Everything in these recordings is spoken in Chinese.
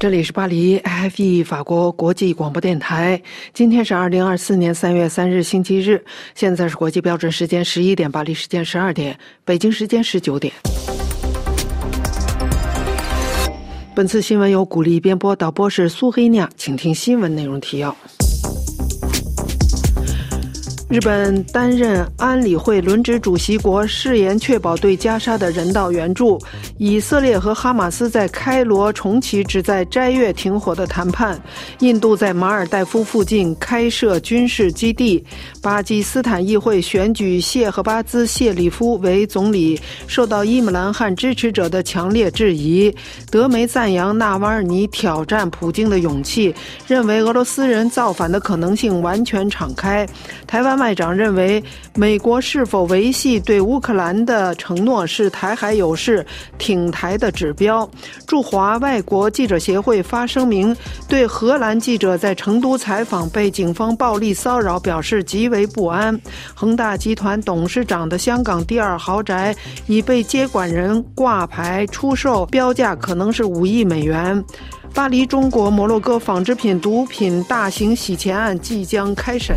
这里是巴黎 FE 法国国际广播电台。今天是二零二四年三月三日，星期日。现在是国际标准时间十一点，巴黎时间十二点，北京时间十九点。本次新闻由古力编播，导播是苏黑酿，请听新闻内容提要。日本担任安理会轮值主席国，誓言确保对加沙的人道援助。以色列和哈马斯在开罗重启旨在斋月停火的谈判。印度在马尔代夫附近开设军事基地。巴基斯坦议会选举谢赫巴兹·谢里夫为总理，受到伊姆兰汗支持者的强烈质疑。德媒赞扬纳瓦尔尼挑战普京的勇气，认为俄罗斯人造反的可能性完全敞开。台湾。外长认为，美国是否维系对乌克兰的承诺是台海有事挺台的指标。驻华外国记者协会发声明，对荷兰记者在成都采访被警方暴力骚扰表示极为不安。恒大集团董事长的香港第二豪宅已被接管人挂牌出售，标价可能是五亿美元。巴黎中国摩洛哥纺织品毒品大型洗钱案即将开审。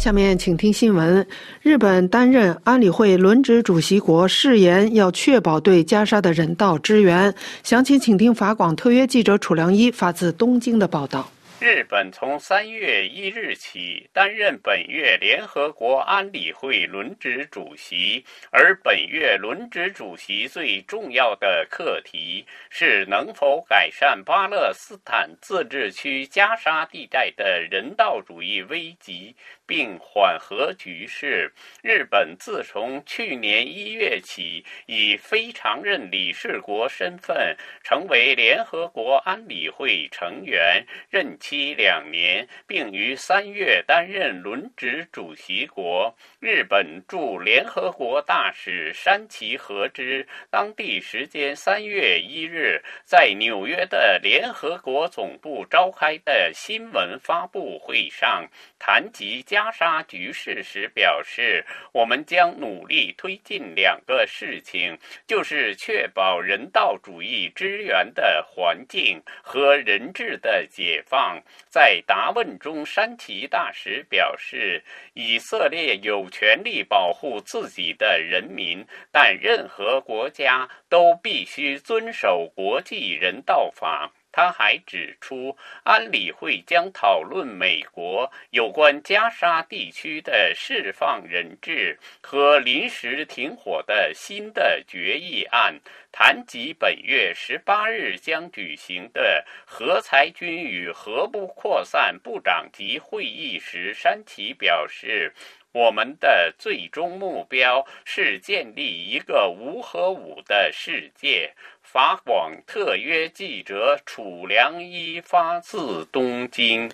下面请听新闻。日本担任安理会轮值主席国，誓言要确保对加沙的人道支援。详情请听法广特约记者楚良一发自东京的报道。日本从三月一日起担任本月联合国安理会轮值主席，而本月轮值主席最重要的课题是能否改善巴勒斯坦自治区加沙地带的人道主义危机。并缓和局势。日本自从去年一月起，以非常任理事国身份成为联合国安理会成员，任期两年，并于三月担任轮值主席国。日本驻联合国大使山崎和之当地时间三月一日在纽约的联合国总部召开的新闻发布会上谈及加。加沙局势时表示，我们将努力推进两个事情，就是确保人道主义支援的环境和人质的解放。在答问中，山崎大使表示，以色列有权利保护自己的人民，但任何国家都必须遵守国际人道法。他还指出，安理会将讨论美国有关加沙地区的释放人质和临时停火的新的决议案。谈及本月十八日将举行的核裁军与核不扩散部长级会议时，山崎表示。我们的最终目标是建立一个无核武的世界。法广特约记者楚良一发自东京。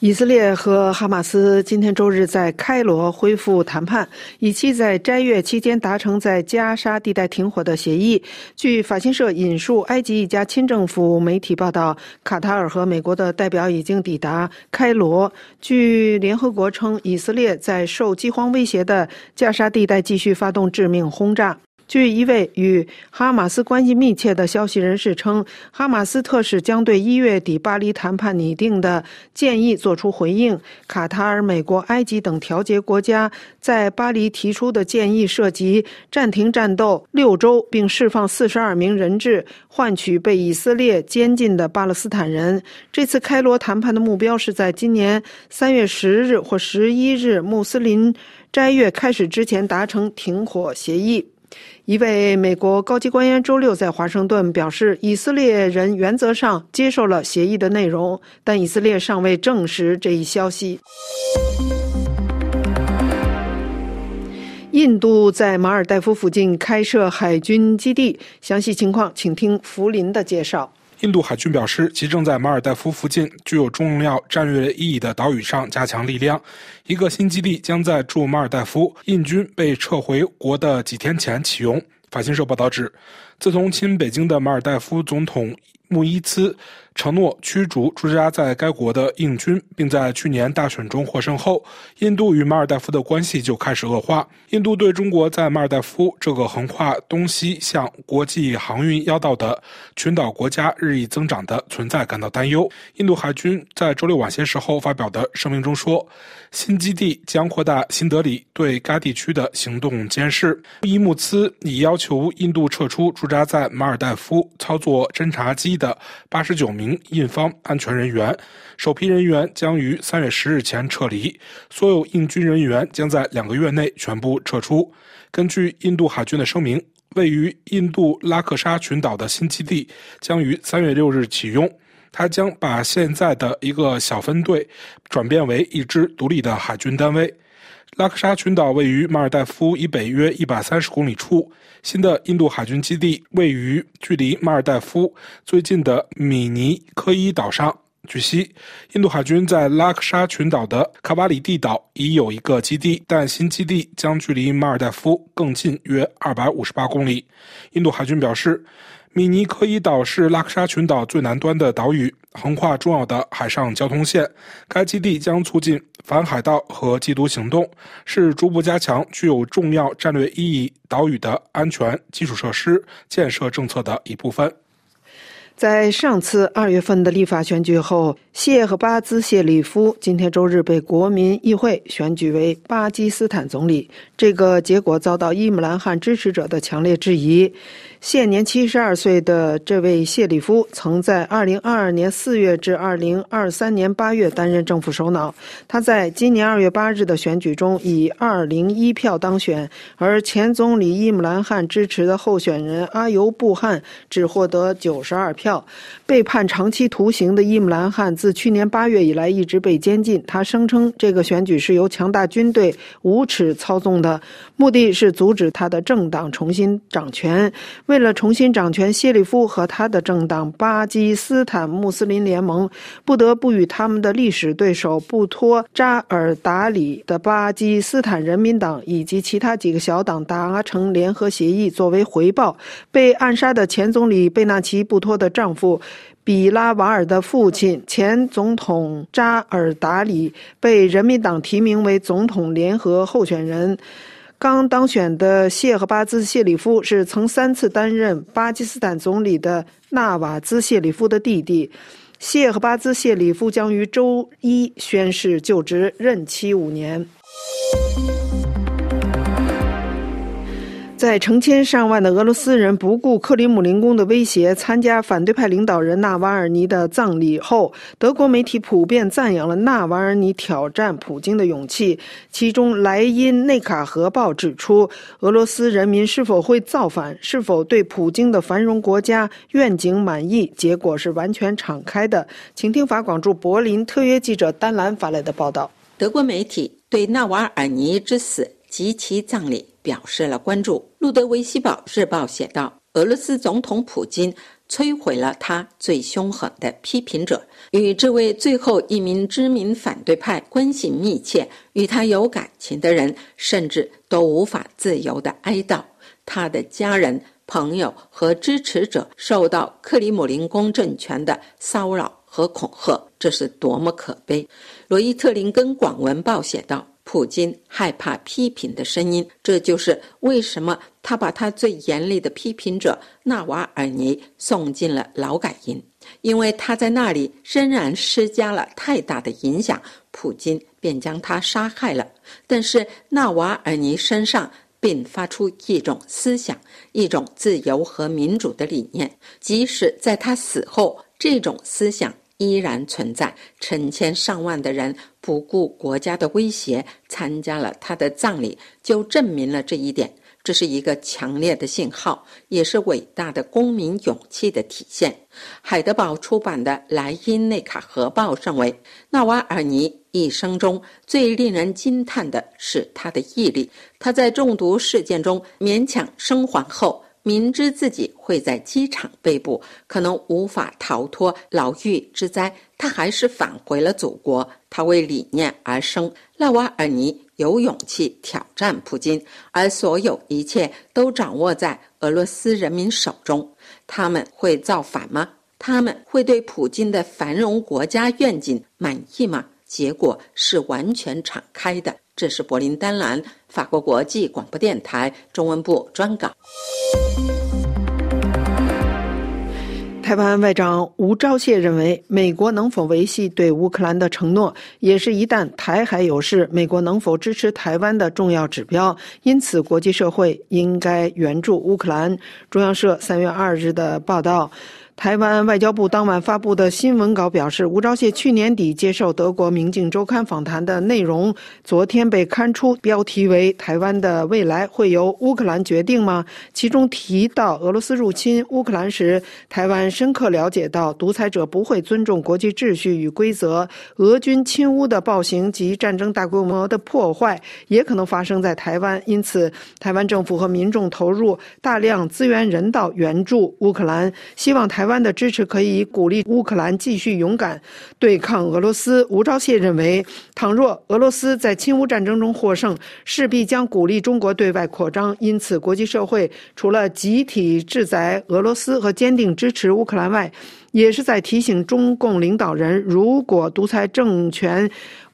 以色列和哈马斯今天周日在开罗恢复谈判，以期在斋月期间达成在加沙地带停火的协议。据法新社引述埃及一家亲政府媒体报道，卡塔尔和美国的代表已经抵达开罗。据联合国称，以色列在受饥荒威胁的加沙地带继续发动致命轰炸。据一位与哈马斯关系密切的消息人士称，哈马斯特使将对一月底巴黎谈判拟定的建议作出回应。卡塔尔、美国、埃及等调解国家在巴黎提出的建议涉及暂停战斗六周，并释放四十二名人质，换取被以色列监禁的巴勒斯坦人。这次开罗谈判的目标是在今年三月十日或十一日穆斯林斋月开始之前达成停火协议。一位美国高级官员周六在华盛顿表示，以色列人原则上接受了协议的内容，但以色列尚未证实这一消息。印度在马尔代夫附近开设海军基地，详细情况请听福林的介绍。印度海军表示，其正在马尔代夫附近具有重要战略意义的岛屿上加强力量。一个新基地将在驻马尔代夫印军被撤回国的几天前启用。法新社报道指，自从亲北京的马尔代夫总统穆伊兹。承诺驱逐驻扎在该国的印军，并在去年大选中获胜后，印度与马尔代夫的关系就开始恶化。印度对中国在马尔代夫这个横跨东西向国际航运要道的群岛国家日益增长的存在感到担忧。印度海军在周六晚些时候发表的声明中说，新基地将扩大新德里对该地区的行动监视。伊木兹已要求印度撤出驻扎在马尔代夫操作侦察机的八十九名。印方安全人员，首批人员将于三月十日前撤离，所有印军人员将在两个月内全部撤出。根据印度海军的声明，位于印度拉克沙群岛的新基地将于三月六日启用，它将把现在的一个小分队转变为一支独立的海军单位。拉克沙群岛位于马尔代夫以北约一百三十公里处。新的印度海军基地位于距离马尔代夫最近的米尼科伊岛上。据悉，印度海军在拉克沙群岛的卡瓦里蒂岛已有一个基地，但新基地将距离马尔代夫更近约二百五十八公里。印度海军表示。米尼科伊岛是拉克沙群岛最南端的岛屿，横跨重要的海上交通线。该基地将促进反海盗和缉毒行动，是逐步加强具有重要战略意义岛屿的安全基础设施建设政策的一部分。在上次二月份的立法选举后，谢赫巴兹谢里夫今天周日被国民议会选举为巴基斯坦总理。这个结果遭到伊姆兰汗支持者的强烈质疑。现年七十二岁的这位谢里夫，曾在二零二二年四月至二零二三年八月担任政府首脑。他在今年二月八日的选举中以二零一票当选，而前总理伊姆兰汗支持的候选人阿尤布汗只获得九十二票。被判长期徒刑的伊姆兰汗自去年八月以来一直被监禁。他声称这个选举是由强大军队无耻操纵的，目的是阻止他的政党重新掌权。为了重新掌权，谢里夫和他的政党巴基斯坦穆斯林联盟不得不与他们的历史对手布托扎尔达里的巴基斯坦人民党以及其他几个小党达成联合协议作为回报。被暗杀的前总理贝纳奇·布托的丈夫比拉瓦尔的父亲前总统扎尔达里被人民党提名为总统联合候选人。刚当选的谢赫巴兹谢里夫是曾三次担任巴基斯坦总理的纳瓦兹谢里夫的弟弟。谢赫巴兹谢里夫将于周一宣誓就职，任期五年。在成千上万的俄罗斯人不顾克里姆林宫的威胁，参加反对派领导人纳瓦尔尼的葬礼后，德国媒体普遍赞扬了纳瓦尔尼挑战普京的勇气。其中，《莱茵内卡河报》指出，俄罗斯人民是否会造反，是否对普京的繁荣国家愿景满意，结果是完全敞开的。请听法广驻柏林特约记者丹兰发来的报道：德国媒体对纳瓦尔尼之死及其葬礼。表示了关注。路德维希堡日报写道：“俄罗斯总统普京摧毁了他最凶狠的批评者，与这位最后一名知名反对派关系密切、与他有感情的人，甚至都无法自由地哀悼。他的家人、朋友和支持者受到克里姆林宫政权的骚扰和恐吓，这是多么可悲！”罗伊特林根广文报写道。普京害怕批评的声音，这就是为什么他把他最严厉的批评者纳瓦尔尼送进了劳改营，因为他在那里仍然施加了太大的影响，普京便将他杀害了。但是纳瓦尔尼身上并发出一种思想，一种自由和民主的理念，即使在他死后，这种思想。依然存在，成千上万的人不顾国家的威胁参加了他的葬礼，就证明了这一点。这是一个强烈的信号，也是伟大的公民勇气的体现。海德堡出版的《莱茵内卡河报》认为，纳瓦尔尼一生中最令人惊叹的是他的毅力。他在中毒事件中勉强生还后。明知自己会在机场被捕，可能无法逃脱牢狱之灾，他还是返回了祖国。他为理念而生。纳瓦尔尼有勇气挑战普京，而所有一切都掌握在俄罗斯人民手中。他们会造反吗？他们会对普京的繁荣国家愿景满意吗？结果是完全敞开的。这是柏林丹兰，法国国际广播电台中文部专稿。台湾外长吴钊燮认为，美国能否维系对乌克兰的承诺，也是一旦台海有事，美国能否支持台湾的重要指标。因此，国际社会应该援助乌克兰。中央社三月二日的报道。台湾外交部当晚发布的新闻稿表示，吴钊燮去年底接受德国《明镜周刊》访谈的内容，昨天被刊出，标题为“台湾的未来会由乌克兰决定吗？”其中提到俄罗斯入侵乌克兰时，台湾深刻了解到独裁者不会尊重国际秩序与规则，俄军侵乌的暴行及战争大规模的破坏也可能发生在台湾，因此，台湾政府和民众投入大量资源人道援助乌克兰，希望台。湾的支持可以鼓励乌克兰继续勇敢对抗俄罗斯。吴钊燮认为，倘若俄罗斯在侵乌战争中获胜，势必将鼓励中国对外扩张。因此，国际社会除了集体制裁俄罗斯和坚定支持乌克兰外，也是在提醒中共领导人：如果独裁政权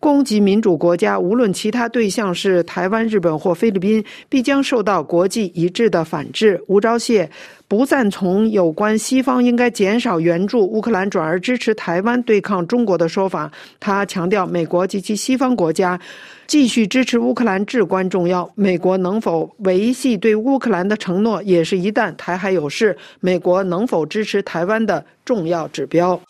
攻击民主国家，无论其他对象是台湾、日本或菲律宾，必将受到国际一致的反制。吴钊燮不赞同有关西方应该减少援助乌克兰，转而支持台湾对抗中国的说法。他强调，美国及其西方国家继续支持乌克兰至关重要。美国能否维系对乌克兰的承诺，也是一旦台海有事，美国能否支持台湾的重要指标。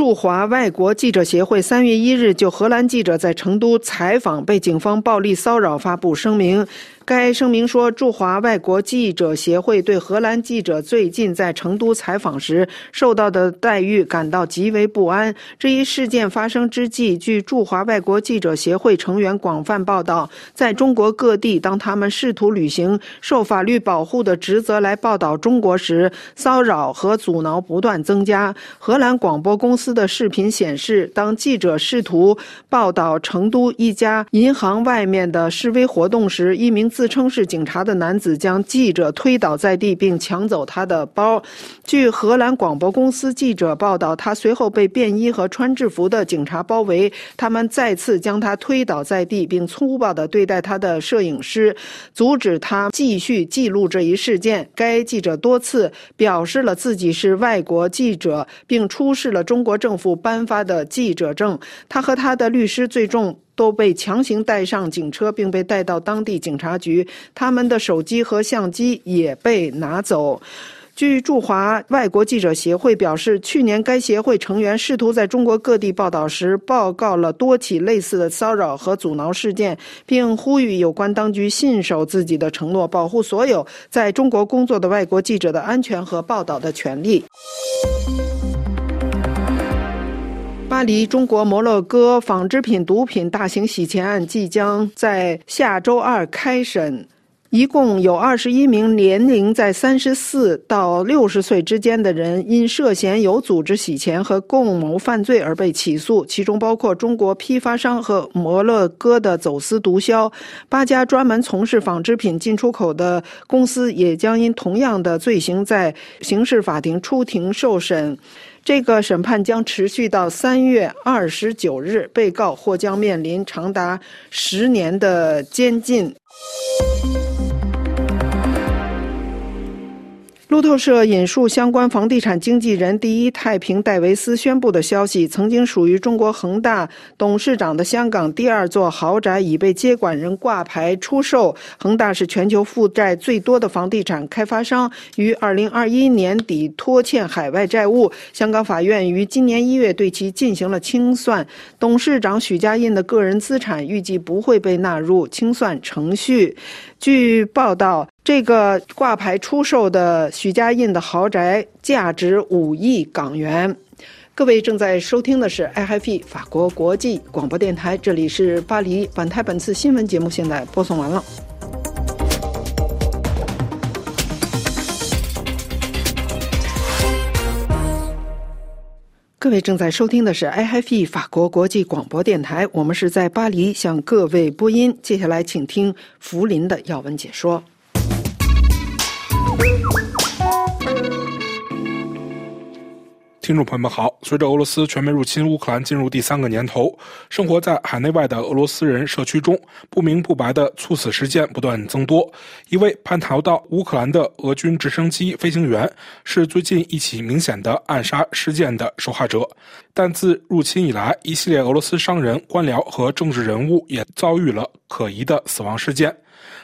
驻华外国记者协会三月一日就荷兰记者在成都采访被警方暴力骚扰发布声明。该声明说，驻华外国记者协会对荷兰记者最近在成都采访时受到的待遇感到极为不安。这一事件发生之际，据驻华外国记者协会成员广泛报道，在中国各地，当他们试图履行受法律保护的职责来报道中国时，骚扰和阻挠不断增加。荷兰广播公司的视频显示，当记者试图报道成都一家银行外面的示威活动时，一名。自称是警察的男子将记者推倒在地，并抢走他的包。据荷兰广播公司记者报道，他随后被便衣和穿制服的警察包围，他们再次将他推倒在地，并粗暴地对待他的摄影师，阻止他继续记录这一事件。该记者多次表示了自己是外国记者，并出示了中国政府颁发的记者证。他和他的律师最终。都被强行带上警车，并被带到当地警察局。他们的手机和相机也被拿走。据驻华外国记者协会表示，去年该协会成员试图在中国各地报道时，报告了多起类似的骚扰和阻挠事件，并呼吁有关当局信守自己的承诺，保护所有在中国工作的外国记者的安全和报道的权利。巴黎中国摩洛哥纺织品毒品大型洗钱案即将在下周二开审，一共有二十一名年龄在三十四到六十岁之间的人，因涉嫌有组织洗钱和共谋犯罪而被起诉，其中包括中国批发商和摩洛哥的走私毒枭。八家专门从事纺织品进出口的公司也将因同样的罪行在刑事法庭出庭受审。这个审判将持续到三月二十九日，被告或将面临长达十年的监禁。路透社引述相关房地产经纪人第一太平戴维斯宣布的消息：，曾经属于中国恒大董事长的香港第二座豪宅已被接管人挂牌出售。恒大是全球负债最多的房地产开发商，于二零二一年底拖欠海外债务。香港法院于今年一月对其进行了清算。董事长许家印的个人资产预计不会被纳入清算程序。据报道。这个挂牌出售的许家印的豪宅价值五亿港元。各位正在收听的是 IFP 法国国际广播电台，这里是巴黎。本台本次新闻节目现在播送完了。各位正在收听的是 IFE 法国国际广播电台，我们是在巴黎向各位播音。接下来，请听福林的要闻解说。听众朋友们好，随着俄罗斯全面入侵乌克兰进入第三个年头，生活在海内外的俄罗斯人社区中，不明不白的猝死事件不断增多。一位叛逃到乌克兰的俄军直升机飞行员是最近一起明显的暗杀事件的受害者。但自入侵以来，一系列俄罗斯商人、官僚和政治人物也遭遇了可疑的死亡事件。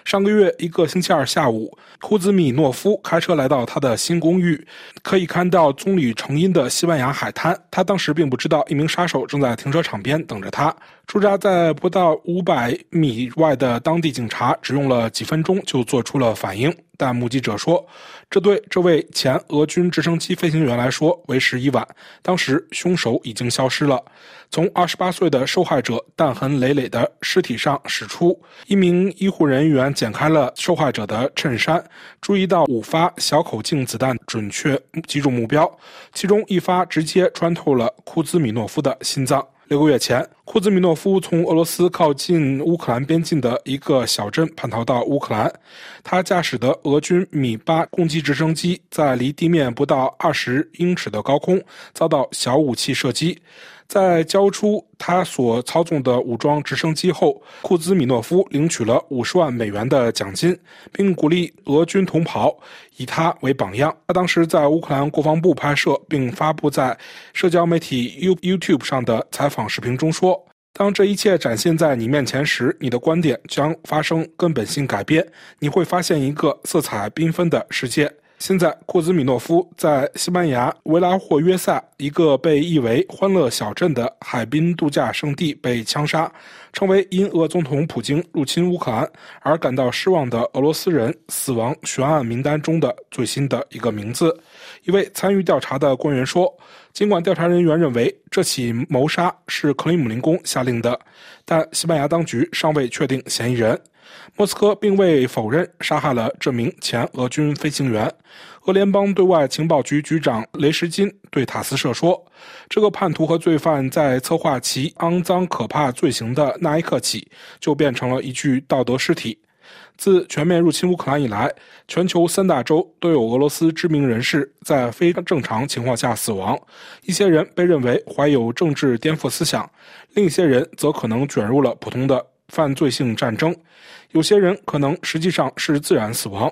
上个月一个星期二下午，库兹米诺夫开车来到他的新公寓，可以看到棕榈成荫的西班牙海滩。他当时并不知道一名杀手正在停车场边等着他。驻扎在不到五百米外的当地警察只用了几分钟就做出了反应。但目击者说，这对这位前俄军直升机飞行员来说为时已晚。当时凶手已经消失了。从二十八岁的受害者弹痕累累的尸体上驶出，一名医护人员剪开了受害者的衬衫，注意到五发小口径子弹准确击中目标，其中一发直接穿透了库兹米诺夫的心脏。六个月前，库兹米诺夫从俄罗斯靠近乌克兰边境的一个小镇叛逃到乌克兰。他驾驶的俄军米八攻击直升机在离地面不到二十英尺的高空遭到小武器射击。在交出他所操纵的武装直升机后，库兹米诺夫领取了五十万美元的奖金，并鼓励俄军同袍以他为榜样。他当时在乌克兰国防部拍摄并发布在社交媒体 You YouTube 上的采访视频中说：“当这一切展现在你面前时，你的观点将发生根本性改变，你会发现一个色彩缤纷的世界。”现在，库兹米诺夫在西班牙维拉霍约萨一个被誉为“欢乐小镇”的海滨度假胜地被枪杀，成为因俄总统普京入侵乌克兰而感到失望的俄罗斯人死亡悬案名单中的最新的一个名字。一位参与调查的官员说：“尽管调查人员认为这起谋杀是克里姆林宫下令的，但西班牙当局尚未确定嫌疑人。”莫斯科并未否认杀害了这名前俄军飞行员。俄联邦对外情报局局长雷什金对塔斯社说：“这个叛徒和罪犯在策划其肮脏可怕罪行的那一刻起，就变成了一具道德尸体。”自全面入侵乌克兰以来，全球三大洲都有俄罗斯知名人士在非正常情况下死亡。一些人被认为怀有政治颠覆思想，另一些人则可能卷入了普通的。犯罪性战争，有些人可能实际上是自然死亡。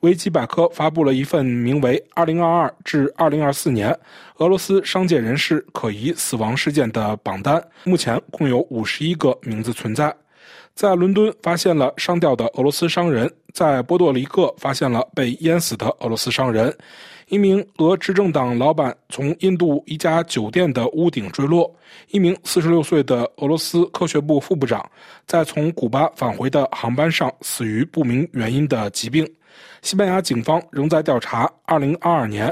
维基百科发布了一份名为《2022至2024年俄罗斯商界人士可疑死亡事件》的榜单，目前共有51个名字存在。在伦敦发现了上吊的俄罗斯商人，在波多黎各发现了被淹死的俄罗斯商人。一名俄执政党老板从印度一家酒店的屋顶坠落。一名46岁的俄罗斯科学部副部长在从古巴返回的航班上死于不明原因的疾病。西班牙警方仍在调查2022年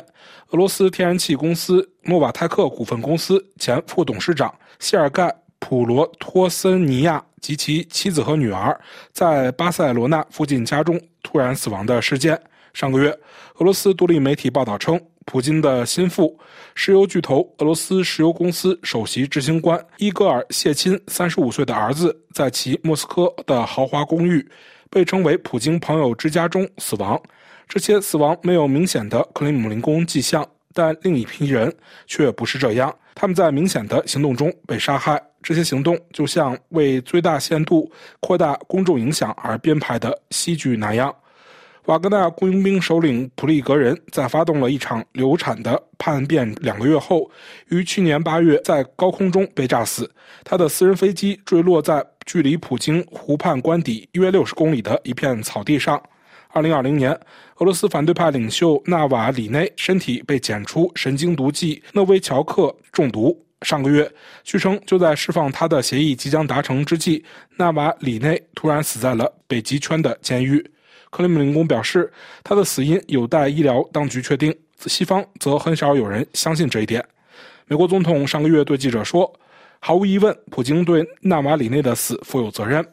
俄罗斯天然气公司诺瓦泰克股份公司前副董事长谢尔盖·普罗托森尼亚及其妻子和女儿在巴塞罗那附近家中突然死亡的事件。上个月，俄罗斯独立媒体报道称，普京的心腹、石油巨头俄罗斯石油公司首席执行官伊戈尔·谢钦三十五岁的儿子，在其莫斯科的豪华公寓，被称为“普京朋友之家”中死亡。这些死亡没有明显的克里姆林宫迹象，但另一批人却不是这样。他们在明显的行动中被杀害。这些行动就像为最大限度扩大公众影响而编排的戏剧那样。瓦格纳雇佣兵首领普利格人在发动了一场流产的叛变两个月后，于去年八月在高空中被炸死。他的私人飞机坠落在距离普京湖畔官邸约六十公里的一片草地上。二零二零年，俄罗斯反对派领袖纳瓦里内身体被检出神经毒剂诺维乔克中毒。上个月，据称就在释放他的协议即将达成之际，纳瓦里内突然死在了北极圈的监狱。克里姆林宫表示，他的死因有待医疗当局确定。西方则很少有人相信这一点。美国总统上个月对记者说：“毫无疑问，普京对纳瓦里内的死负有责任。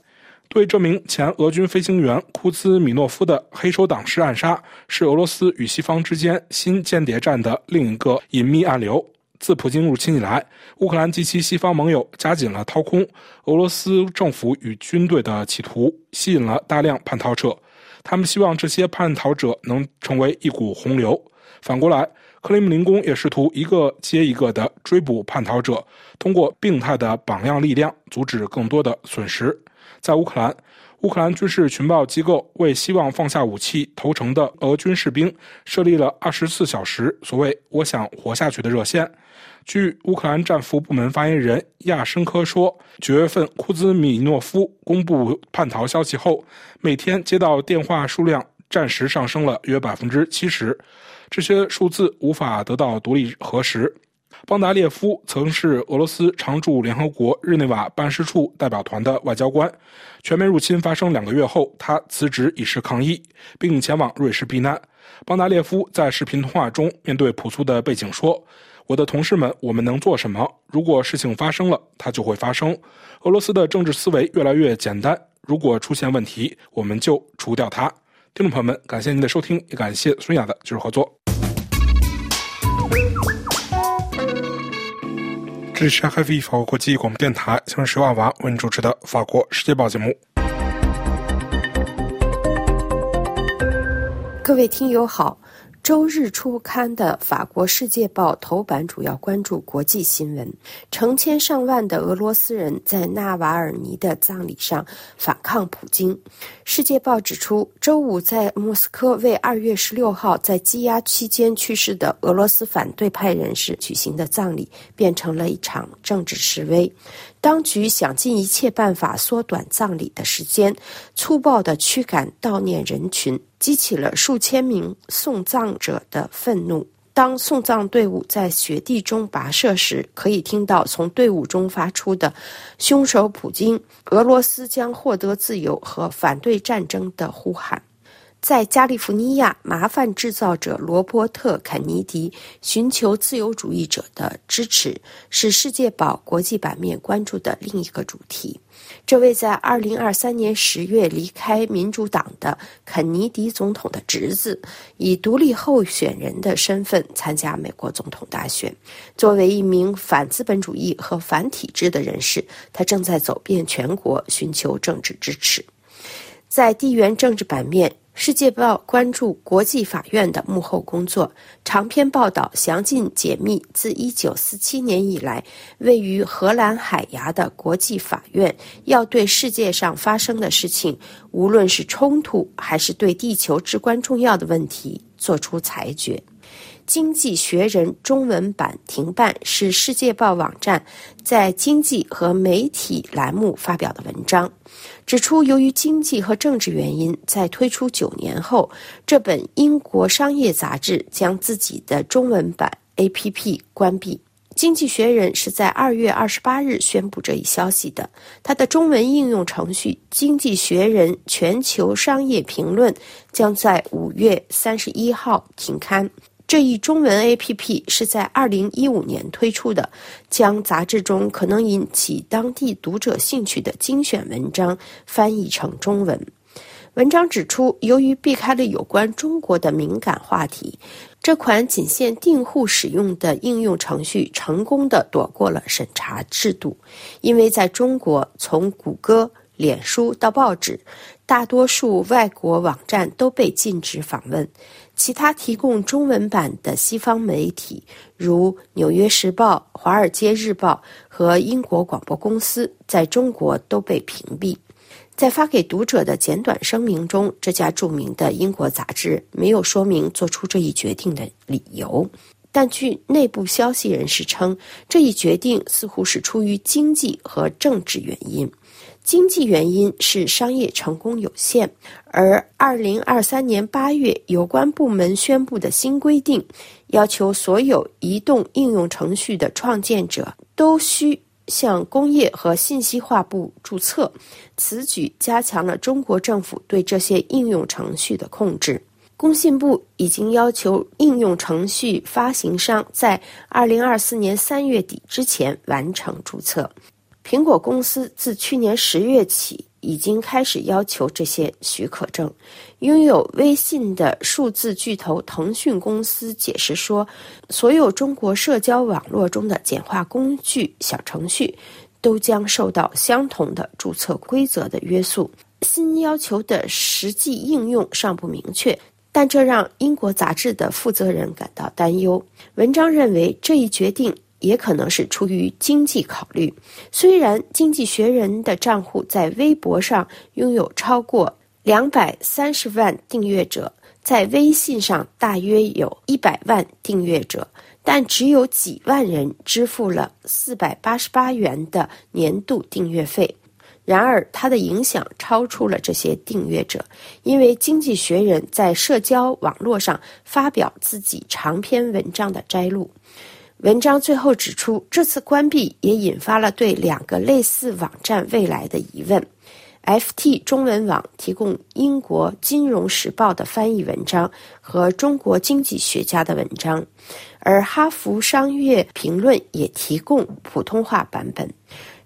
对这名前俄军飞行员库兹米诺夫的黑手党式暗杀，是俄罗斯与西方之间新间谍战的另一个隐秘暗流。”自普京入侵以来，乌克兰及其西方盟友加紧了掏空俄罗斯政府与军队的企图，吸引了大量叛逃者。他们希望这些叛逃者能成为一股洪流。反过来，克里姆林宫也试图一个接一个地追捕叛逃者，通过病态的榜样力量阻止更多的损失。在乌克兰，乌克兰军事情报机构为希望放下武器投诚的俄军士兵设立了二十四小时所谓“我想活下去”的热线。据乌克兰战俘部门发言人亚申科说，九月份库兹米诺夫公布叛逃消息后，每天接到电话数量暂时上升了约百分之七十。这些数字无法得到独立核实。邦达列夫曾是俄罗斯常驻联合国日内瓦办事处代表团的外交官。全面入侵发生两个月后，他辞职以示抗议，并前往瑞士避难。邦达列夫在视频通话中面对朴素的背景说：“我的同事们，我们能做什么？如果事情发生了，它就会发生。俄罗斯的政治思维越来越简单，如果出现问题，我们就除掉它。”听众朋友们，感谢您的收听，也感谢孙雅的技术合作。这里是 HFE 法国国际广播电台，下面是娃娃为您主持的法国世界报节目。各位听友好。周日初刊的《法国世界报》头版主要关注国际新闻：成千上万的俄罗斯人在纳瓦尔尼的葬礼上反抗普京。《世界报》指出，周五在莫斯科为二月十六号在羁押期间去世的俄罗斯反对派人士举行的葬礼变成了一场政治示威。当局想尽一切办法缩短葬礼的时间，粗暴地驱赶悼念人群，激起了数千名送葬者的愤怒。当送葬队伍在雪地中跋涉时，可以听到从队伍中发出的“凶手普京，俄罗斯将获得自由”和反对战争的呼喊。在加利福尼亚，麻烦制造者罗伯特·肯尼迪寻求自由主义者的支持，是《世界报》国际版面关注的另一个主题。这位在2023年10月离开民主党的肯尼迪总统的侄子，以独立候选人的身份参加美国总统大选。作为一名反资本主义和反体制的人士，他正在走遍全国寻求政治支持。在地缘政治版面。《世界报》关注国际法院的幕后工作，长篇报道详尽解密自1947年以来，位于荷兰海牙的国际法院要对世界上发生的事情，无论是冲突还是对地球至关重要的问题，作出裁决。《经济学人》中文版停办是《世界报》网站在经济和媒体栏目发表的文章，指出由于经济和政治原因，在推出九年后，这本英国商业杂志将自己的中文版 APP 关闭。《经济学人》是在二月二十八日宣布这一消息的，它的中文应用程序《经济学人全球商业评论》将在五月三十一号停刊。这一中文 A.P.P 是在二零一五年推出的，将杂志中可能引起当地读者兴趣的精选文章翻译成中文。文章指出，由于避开了有关中国的敏感话题，这款仅限订户使用的应用程序成功的躲过了审查制度，因为在中国，从谷歌、脸书到报纸，大多数外国网站都被禁止访问。其他提供中文版的西方媒体，如《纽约时报》《华尔街日报》和英国广播公司，在中国都被屏蔽。在发给读者的简短声明中，这家著名的英国杂志没有说明做出这一决定的理由，但据内部消息人士称，这一决定似乎是出于经济和政治原因。经济原因是商业成功有限，而二零二三年八月有关部门宣布的新规定，要求所有移动应用程序的创建者都需向工业和信息化部注册。此举加强了中国政府对这些应用程序的控制。工信部已经要求应用程序发行商在二零二四年三月底之前完成注册。苹果公司自去年十月起已经开始要求这些许可证。拥有微信的数字巨头腾讯公司解释说，所有中国社交网络中的简化工具小程序都将受到相同的注册规则的约束。新要求的实际应用尚不明确。但这让英国杂志的负责人感到担忧。文章认为，这一决定也可能是出于经济考虑。虽然《经济学人》的账户在微博上拥有超过两百三十万订阅者，在微信上大约有一百万订阅者，但只有几万人支付了四百八十八元的年度订阅费。然而，它的影响超出了这些订阅者，因为《经济学人》在社交网络上发表自己长篇文章的摘录。文章最后指出，这次关闭也引发了对两个类似网站未来的疑问。FT 中文网提供英国《金融时报》的翻译文章和中国经济学家的文章，而《哈佛商业评论》也提供普通话版本。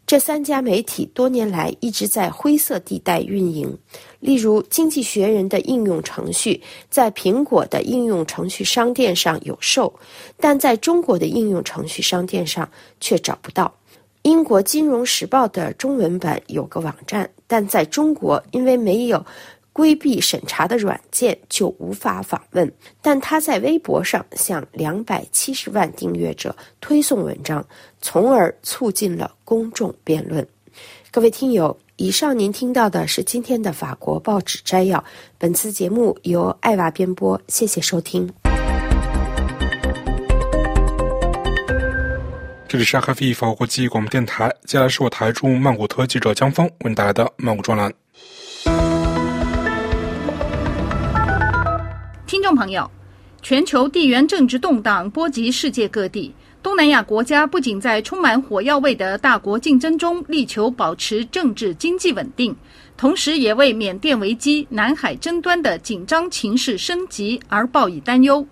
这三家媒体多年来一直在灰色地带运营，例如《经济学人》的应用程序在苹果的应用程序商店上有售，但在中国的应用程序商店上却找不到。英国《金融时报》的中文版有个网站，但在中国因为没有。规避审查的软件就无法访问，但他在微博上向两百七十万订阅者推送文章，从而促进了公众辩论。各位听友，以上您听到的是今天的法国报纸摘要。本次节目由艾娃编播，谢谢收听。这里是 RFE 法国国际广播电台，接下来是我台驻曼谷特记者江峰为您带来的曼谷专栏。听众朋友，全球地缘政治动荡波及世界各地。东南亚国家不仅在充满火药味的大国竞争中力求保持政治经济稳定，同时也为缅甸危机、南海争端的紧张情势升级而报以担忧。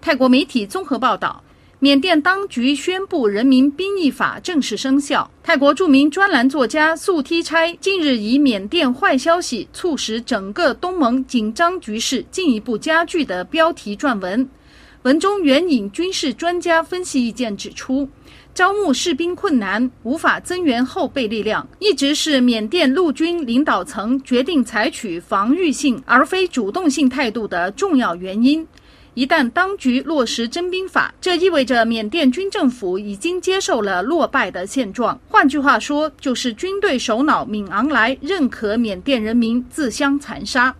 泰国媒体综合报道。缅甸当局宣布《人民兵役法》正式生效。泰国著名专栏作家素梯差近日以“缅甸坏消息促使整个东盟紧张局势进一步加剧”的标题撰文，文中援引军事专家分析意见指出，招募士兵困难，无法增援后备力量，一直是缅甸陆军领导层决定采取防御性而非主动性态度的重要原因。一旦当局落实征兵法，这意味着缅甸军政府已经接受了落败的现状。换句话说，就是军队首脑敏昂莱认可缅甸人民自相残杀，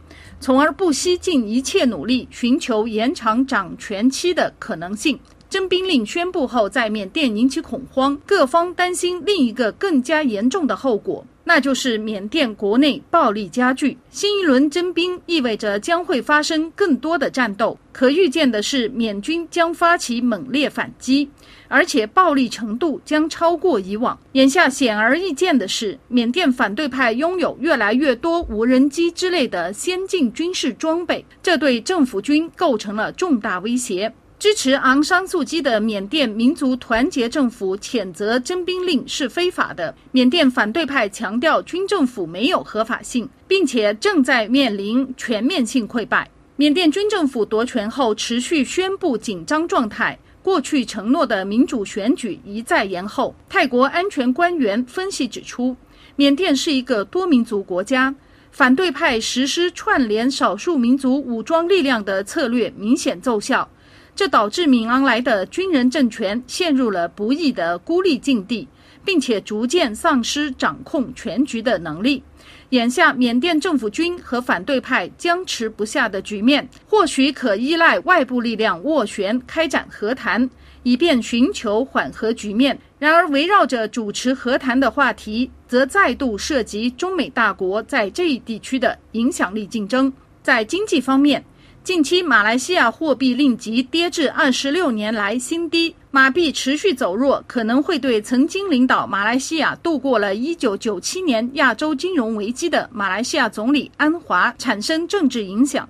从而不惜尽一切努力寻求延长掌权期的可能性。征兵令宣布后，在缅甸引起恐慌，各方担心另一个更加严重的后果。那就是缅甸国内暴力加剧，新一轮征兵意味着将会发生更多的战斗。可预见的是，缅军将发起猛烈反击，而且暴力程度将超过以往。眼下显而易见的是，缅甸反对派拥有越来越多无人机之类的先进军事装备，这对政府军构成了重大威胁。支持昂山素基的缅甸民族团结政府谴责征兵令是非法的。缅甸反对派强调军政府没有合法性，并且正在面临全面性溃败。缅甸军政府夺权后持续宣布紧张状态，过去承诺的民主选举一再延后。泰国安全官员分析指出，缅甸是一个多民族国家，反对派实施串联少数民族武装力量的策略明显奏效。这导致敏昂莱的军人政权陷入了不易的孤立境地，并且逐渐丧失掌控全局的能力。眼下，缅甸政府军和反对派僵持不下的局面，或许可依赖外部力量斡旋开展和谈，以便寻求缓和局面。然而，围绕着主持和谈的话题，则再度涉及中美大国在这一地区的影响力竞争。在经济方面，近期，马来西亚货币令吉跌至二十六年来新低，马币持续走弱，可能会对曾经领导马来西亚度过了一九九七年亚洲金融危机的马来西亚总理安华产生政治影响。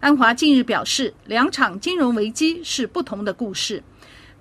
安华近日表示，两场金融危机是不同的故事。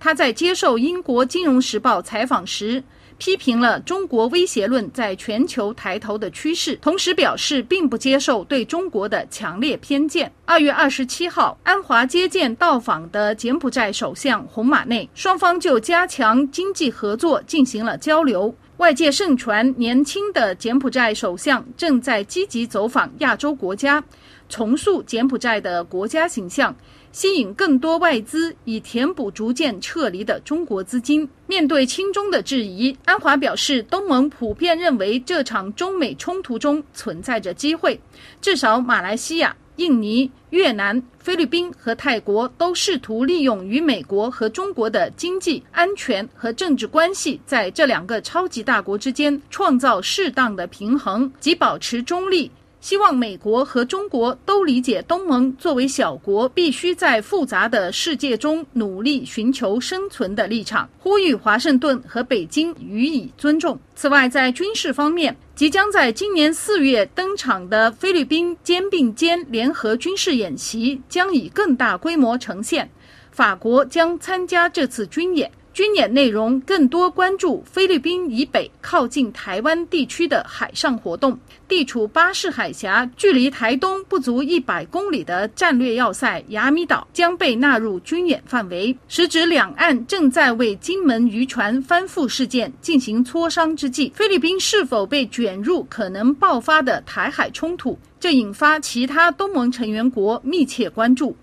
他在接受英国《金融时报》采访时。批评了中国威胁论在全球抬头的趋势，同时表示并不接受对中国的强烈偏见。二月二十七号，安华接见到访的柬埔寨首相洪马内，双方就加强经济合作进行了交流。外界盛传，年轻的柬埔寨首相正在积极走访亚洲国家，重塑柬埔寨的国家形象。吸引更多外资，以填补逐渐撤离的中国资金。面对亲中的质疑，安华表示，东盟普遍认为这场中美冲突中存在着机会。至少马来西亚、印尼、越南、菲律宾和泰国都试图利用与美国和中国的经济、安全和政治关系，在这两个超级大国之间创造适当的平衡，及保持中立。希望美国和中国都理解东盟作为小国，必须在复杂的世界中努力寻求生存的立场，呼吁华盛顿和北京予以尊重。此外，在军事方面，即将在今年四月登场的菲律宾肩并肩联合军事演习将以更大规模呈现，法国将参加这次军演。军演内容更多关注菲律宾以北靠近台湾地区的海上活动，地处巴士海峡、距离台东不足一百公里的战略要塞雅米岛将被纳入军演范围，时值两岸正在为金门渔船翻覆事件进行磋商之际，菲律宾是否被卷入可能爆发的台海冲突，这引发其他东盟成员国密切关注。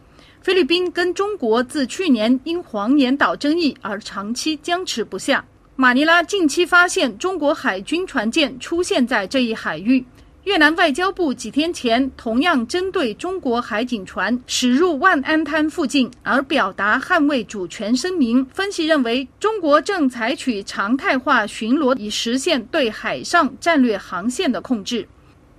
菲律宾跟中国自去年因黄岩岛争议而长期僵持不下。马尼拉近期发现中国海军船舰出现在这一海域。越南外交部几天前同样针对中国海警船驶入万安滩附近而表达捍卫主权声明。分析认为，中国正采取常态化巡逻，以实现对海上战略航线的控制。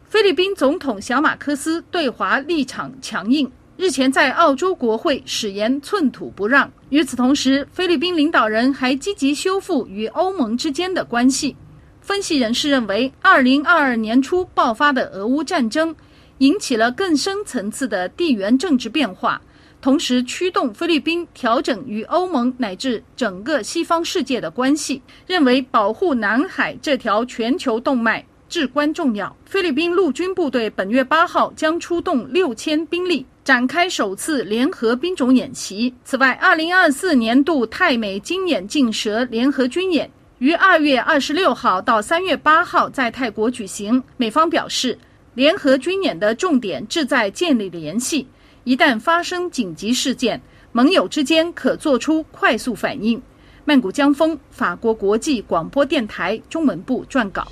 菲律宾总统小马科斯对华立场强硬。日前在澳洲国会誓言寸土不让。与此同时，菲律宾领导人还积极修复与欧盟之间的关系。分析人士认为，2022年初爆发的俄乌战争引起了更深层次的地缘政治变化，同时驱动菲律宾调整与欧盟乃至整个西方世界的关系，认为保护南海这条全球动脉至关重要。菲律宾陆军部队本月八号将出动六千兵力。展开首次联合兵种演习。此外，二零二四年度泰美金眼镜蛇联合军演于二月二十六号到三月八号在泰国举行。美方表示，联合军演的重点志在建立联系，一旦发生紧急事件，盟友之间可做出快速反应。曼谷江峰，法国国际广播电台中文部撰稿。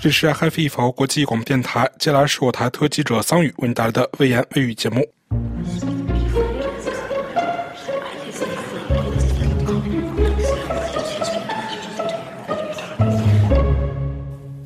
这是 HiFi 法国国际广播电台，接下来是我台特记者桑宇为你带来的微言微语节目。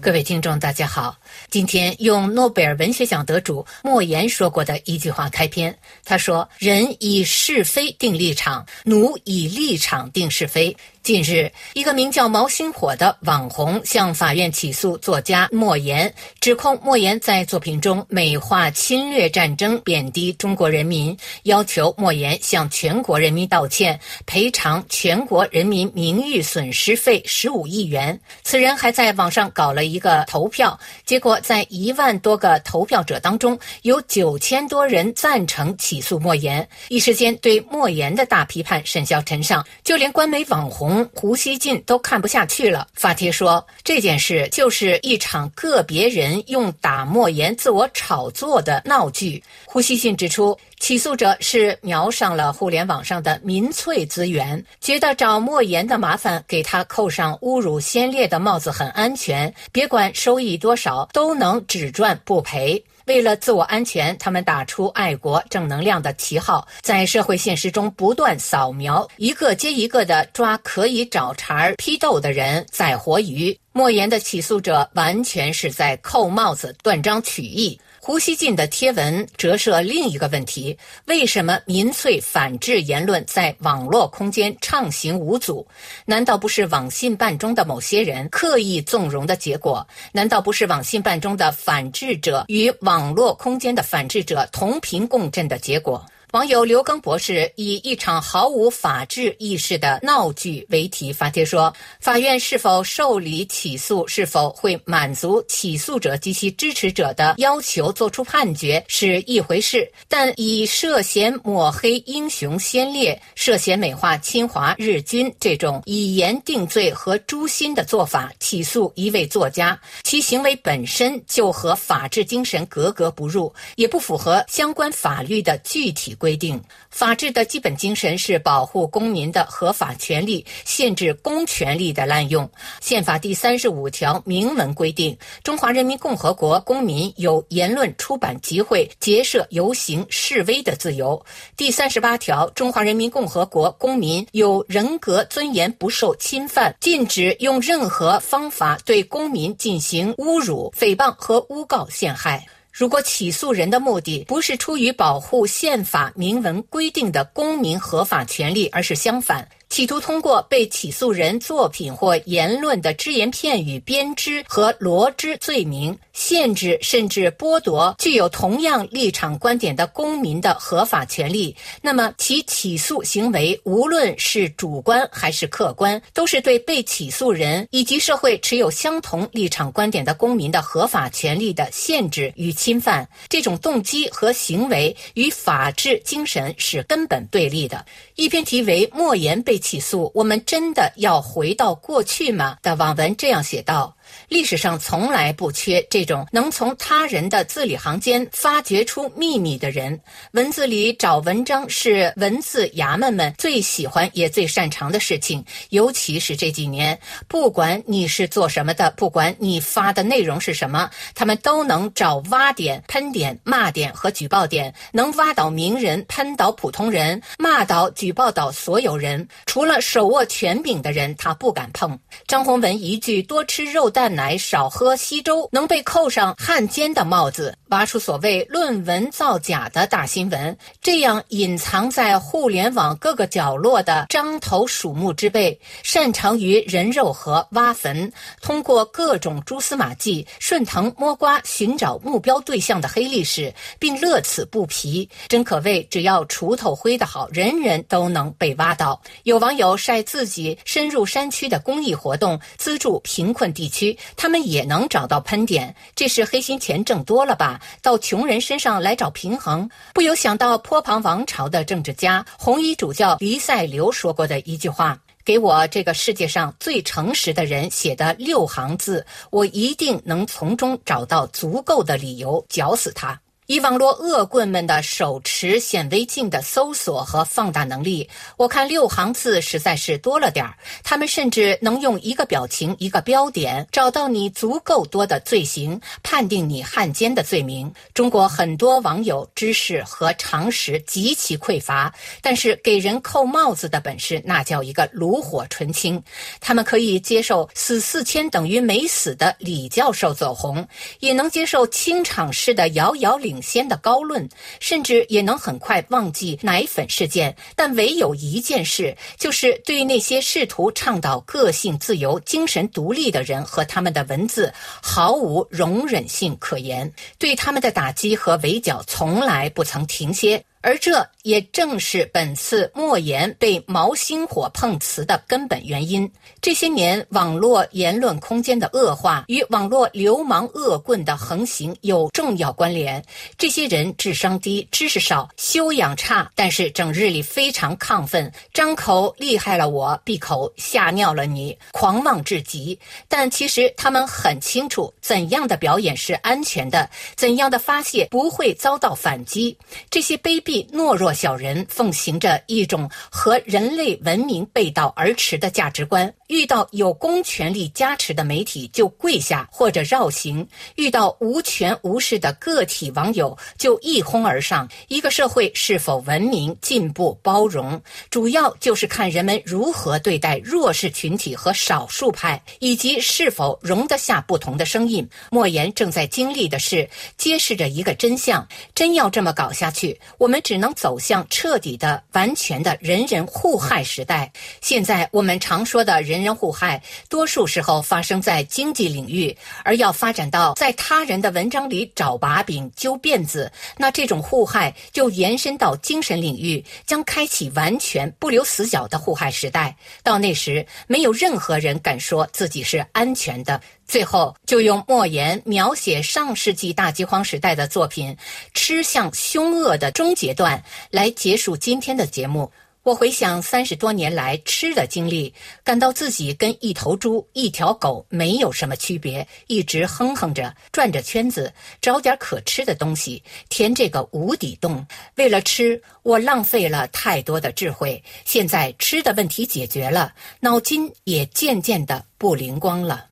各位听众，大家好。今天用诺贝尔文学奖得主莫言说过的一句话开篇，他说：“人以是非定立场，奴以立场定是非。”近日，一个名叫毛星火的网红向法院起诉作家莫言，指控莫言在作品中美化侵略战争、贬低中国人民，要求莫言向全国人民道歉，赔偿全国人民名誉损失费十五亿元。此人还在网上搞了一个投票，结果在一万多个投票者当中，有九千多人赞成起诉莫言，一时间对莫言的大批判甚嚣尘上，就连官媒网红。胡锡进都看不下去了，发帖说这件事就是一场个别人用打莫言自我炒作的闹剧。胡锡进指出，起诉者是瞄上了互联网上的民粹资源，觉得找莫言的麻烦，给他扣上侮辱先烈的帽子很安全，别管收益多少，都能只赚不赔。为了自我安全，他们打出爱国正能量的旗号，在社会现实中不断扫描，一个接一个的抓可以找茬儿批斗的人，宰活鱼。莫言的起诉者完全是在扣帽子、断章取义。胡锡进的贴文折射另一个问题：为什么民粹反制言论在网络空间畅行无阻？难道不是网信办中的某些人刻意纵容的结果？难道不是网信办中的反制者与网络空间的反制者同频共振的结果？网友刘庚博士以一场毫无法治意识的闹剧为题发帖说：“法院是否受理起诉，是否会满足起诉者及其支持者的要求作出判决是一回事，但以涉嫌抹黑英雄先烈、涉嫌美化侵华日军这种以言定罪和诛心的做法起诉一位作家，其行为本身就和法治精神格格不入，也不符合相关法律的具体。”规定，法治的基本精神是保护公民的合法权利，限制公权力的滥用。宪法第三十五条明文规定，中华人民共和国公民有言论、出版、集会、结社、游行、示威的自由。第三十八条，中华人民共和国公民有人格尊严不受侵犯，禁止用任何方法对公民进行侮辱、诽谤和诬告陷害。如果起诉人的目的不是出于保护宪法明文规定的公民合法权利，而是相反。企图通过被起诉人作品或言论的只言片语编织和罗织罪名，限制甚至剥夺具有同样立场观点的公民的合法权利，那么其起诉行为无论是主观还是客观，都是对被起诉人以及社会持有相同立场观点的公民的合法权利的限制与侵犯。这种动机和行为与法治精神是根本对立的。一篇题为“莫言被”。起诉，我们真的要回到过去吗？的网文这样写道。历史上从来不缺这种能从他人的字里行间发掘出秘密的人。文字里找文章是文字衙门们最喜欢也最擅长的事情。尤其是这几年，不管你是做什么的，不管你发的内容是什么，他们都能找挖点、喷点、骂点和举报点，能挖倒名人，喷倒普通人，骂倒、举报倒所有人。除了手握权柄的人，他不敢碰。张宏文一句“多吃肉蛋”。蛋奶少喝稀粥，能被扣上汉奸的帽子，挖出所谓论文造假的大新闻。这样隐藏在互联网各个角落的獐头鼠目之辈，擅长于人肉和挖坟，通过各种蛛丝马迹顺藤摸瓜寻找目标对象的黑历史，并乐此不疲。真可谓只要锄头挥得好，人人都能被挖到。有网友晒自己深入山区的公益活动，资助贫困地区。他们也能找到喷点，这是黑心钱挣多了吧？到穷人身上来找平衡，不由想到坡旁王朝的政治家红衣主教黎塞留说过的一句话：“给我这个世界上最诚实的人写的六行字，我一定能从中找到足够的理由绞死他。”以网络恶棍们的手持显微镜的搜索和放大能力，我看六行字实在是多了点儿。他们甚至能用一个表情、一个标点找到你足够多的罪行，判定你汉奸的罪名。中国很多网友知识和常识极其匮乏，但是给人扣帽子的本事那叫一个炉火纯青。他们可以接受死四千等于没死的李教授走红，也能接受清场式的遥遥领。先的高论，甚至也能很快忘记奶粉事件。但唯有一件事，就是对那些试图倡导个性自由、精神独立的人和他们的文字，毫无容忍性可言。对他们的打击和围剿，从来不曾停歇。而这也正是本次莫言被毛星火碰瓷的根本原因。这些年，网络言论空间的恶化与网络流氓恶棍的横行有重要关联。这些人智商低、知识少、修养差，但是整日里非常亢奋，张口厉害了我，闭口吓尿了你，狂妄至极。但其实他们很清楚怎样的表演是安全的，怎样的发泄不会遭到反击。这些卑鄙。懦弱小人奉行着一种和人类文明背道而驰的价值观。遇到有公权力加持的媒体就跪下或者绕行，遇到无权无势的个体网友就一哄而上。一个社会是否文明、进步、包容，主要就是看人们如何对待弱势群体和少数派，以及是否容得下不同的声音。莫言正在经历的是，揭示着一个真相：真要这么搞下去，我们只能走向彻底的、完全的人人互害时代。现在我们常说的人人互害，多数时候发生在经济领域，而要发展到在他人的文章里找把柄、揪辫子，那这种互害就延伸到精神领域，将开启完全不留死角的互害时代。到那时，没有任何人敢说自己是安全的。最后，就用莫言描写上世纪大饥荒时代的作品《吃相凶恶的终结段》来结束今天的节目。我回想三十多年来吃的经历，感到自己跟一头猪、一条狗没有什么区别，一直哼哼着转着圈子，找点可吃的东西填这个无底洞。为了吃，我浪费了太多的智慧。现在吃的问题解决了，脑筋也渐渐的不灵光了。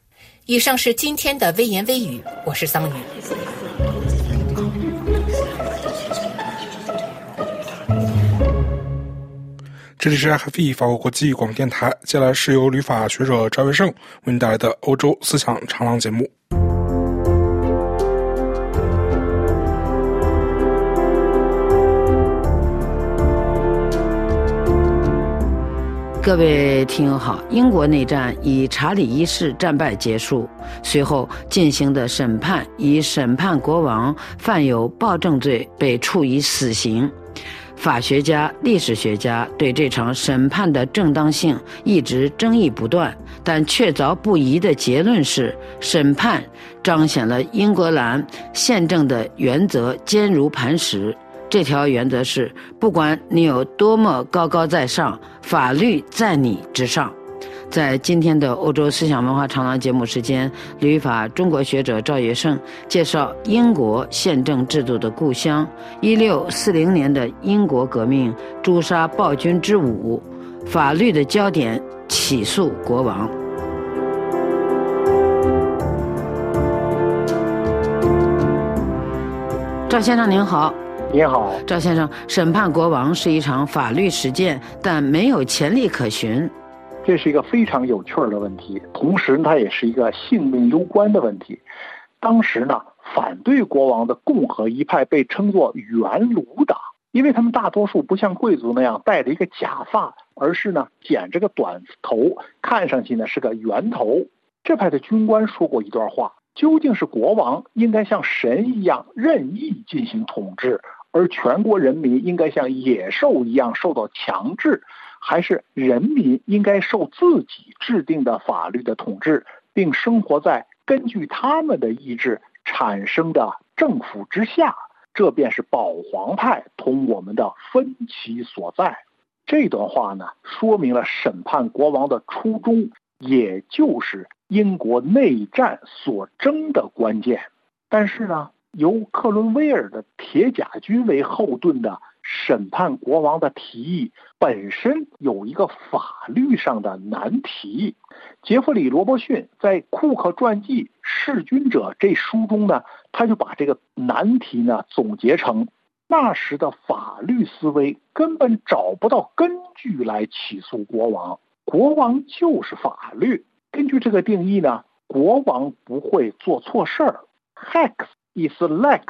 以上是今天的微言微语，我是桑榆。这里是 FE 法国国际广播电台，接下来是由旅法学者赵月胜为您带来的欧洲思想长廊节目。各位听友好，英国内战以查理一世战败结束，随后进行的审判以审判国王犯有暴政罪被处以死刑。法学家、历史学家对这场审判的正当性一直争议不断，但确凿不疑的结论是：审判彰显了英格兰宪政的原则坚如磐石。这条原则是：不管你有多么高高在上，法律在你之上。在今天的欧洲思想文化长廊节目时间，旅法中国学者赵业胜介绍英国宪政制度的故乡——一六四零年的英国革命诛杀暴君之舞，法律的焦点起诉国王。赵先生您好。您好，赵先生，审判国王是一场法律实践，但没有前例可循。这是一个非常有趣儿的问题，同时它也是一个性命攸关的问题。当时呢，反对国王的共和一派被称作元卢党，因为他们大多数不像贵族那样戴着一个假发，而是呢剪着个短头，看上去呢是个圆头。这派的军官说过一段话：究竟是国王应该像神一样任意进行统治？而全国人民应该像野兽一样受到强制，还是人民应该受自己制定的法律的统治，并生活在根据他们的意志产生的政府之下？这便是保皇派同我们的分歧所在。这段话呢，说明了审判国王的初衷，也就是英国内战所争的关键。但是呢？由克伦威尔的铁甲军为后盾的审判国王的提议本身有一个法律上的难题。杰弗里·罗伯逊在库克传记《弑君者》这书中呢，他就把这个难题呢总结成：那时的法律思维根本找不到根据来起诉国王，国王就是法律。根据这个定义呢，国王不会做错事儿。Hex。Is lex，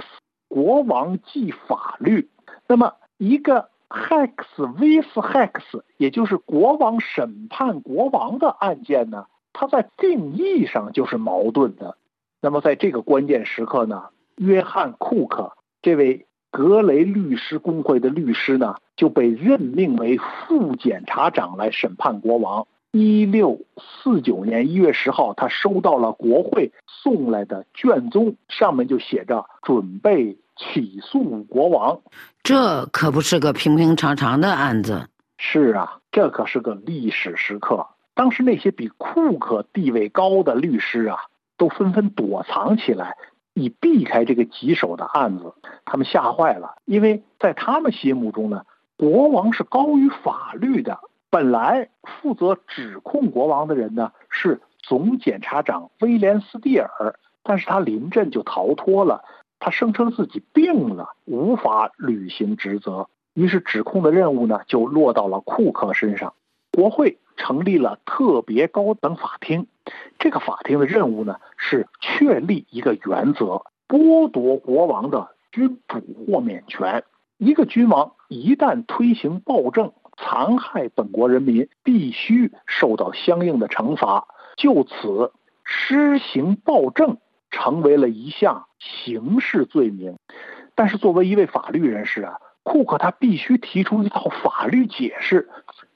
国王即法律。那么一个 hex vs hex，也就是国王审判国王的案件呢，它在定义上就是矛盾的。那么在这个关键时刻呢，约翰库克这位格雷律师工会的律师呢，就被任命为副检察长来审判国王。一六四九年一月十号，他收到了国会送来的卷宗，上面就写着“准备起诉国王”。这可不是个平平常常的案子。是啊，这可是个历史时刻。当时那些比库克地位高的律师啊，都纷纷躲藏起来，以避开这个棘手的案子。他们吓坏了，因为在他们心目中呢，国王是高于法律的。本来负责指控国王的人呢是总检察长威廉斯蒂尔，但是他临阵就逃脱了。他声称自己病了，无法履行职责，于是指控的任务呢就落到了库克身上。国会成立了特别高等法庭，这个法庭的任务呢是确立一个原则：剥夺国王的君主豁免权。一个君王一旦推行暴政，残害本国人民，必须受到相应的惩罚。就此，施行暴政成为了一项刑事罪名。但是，作为一位法律人士啊，库克他必须提出一套法律解释，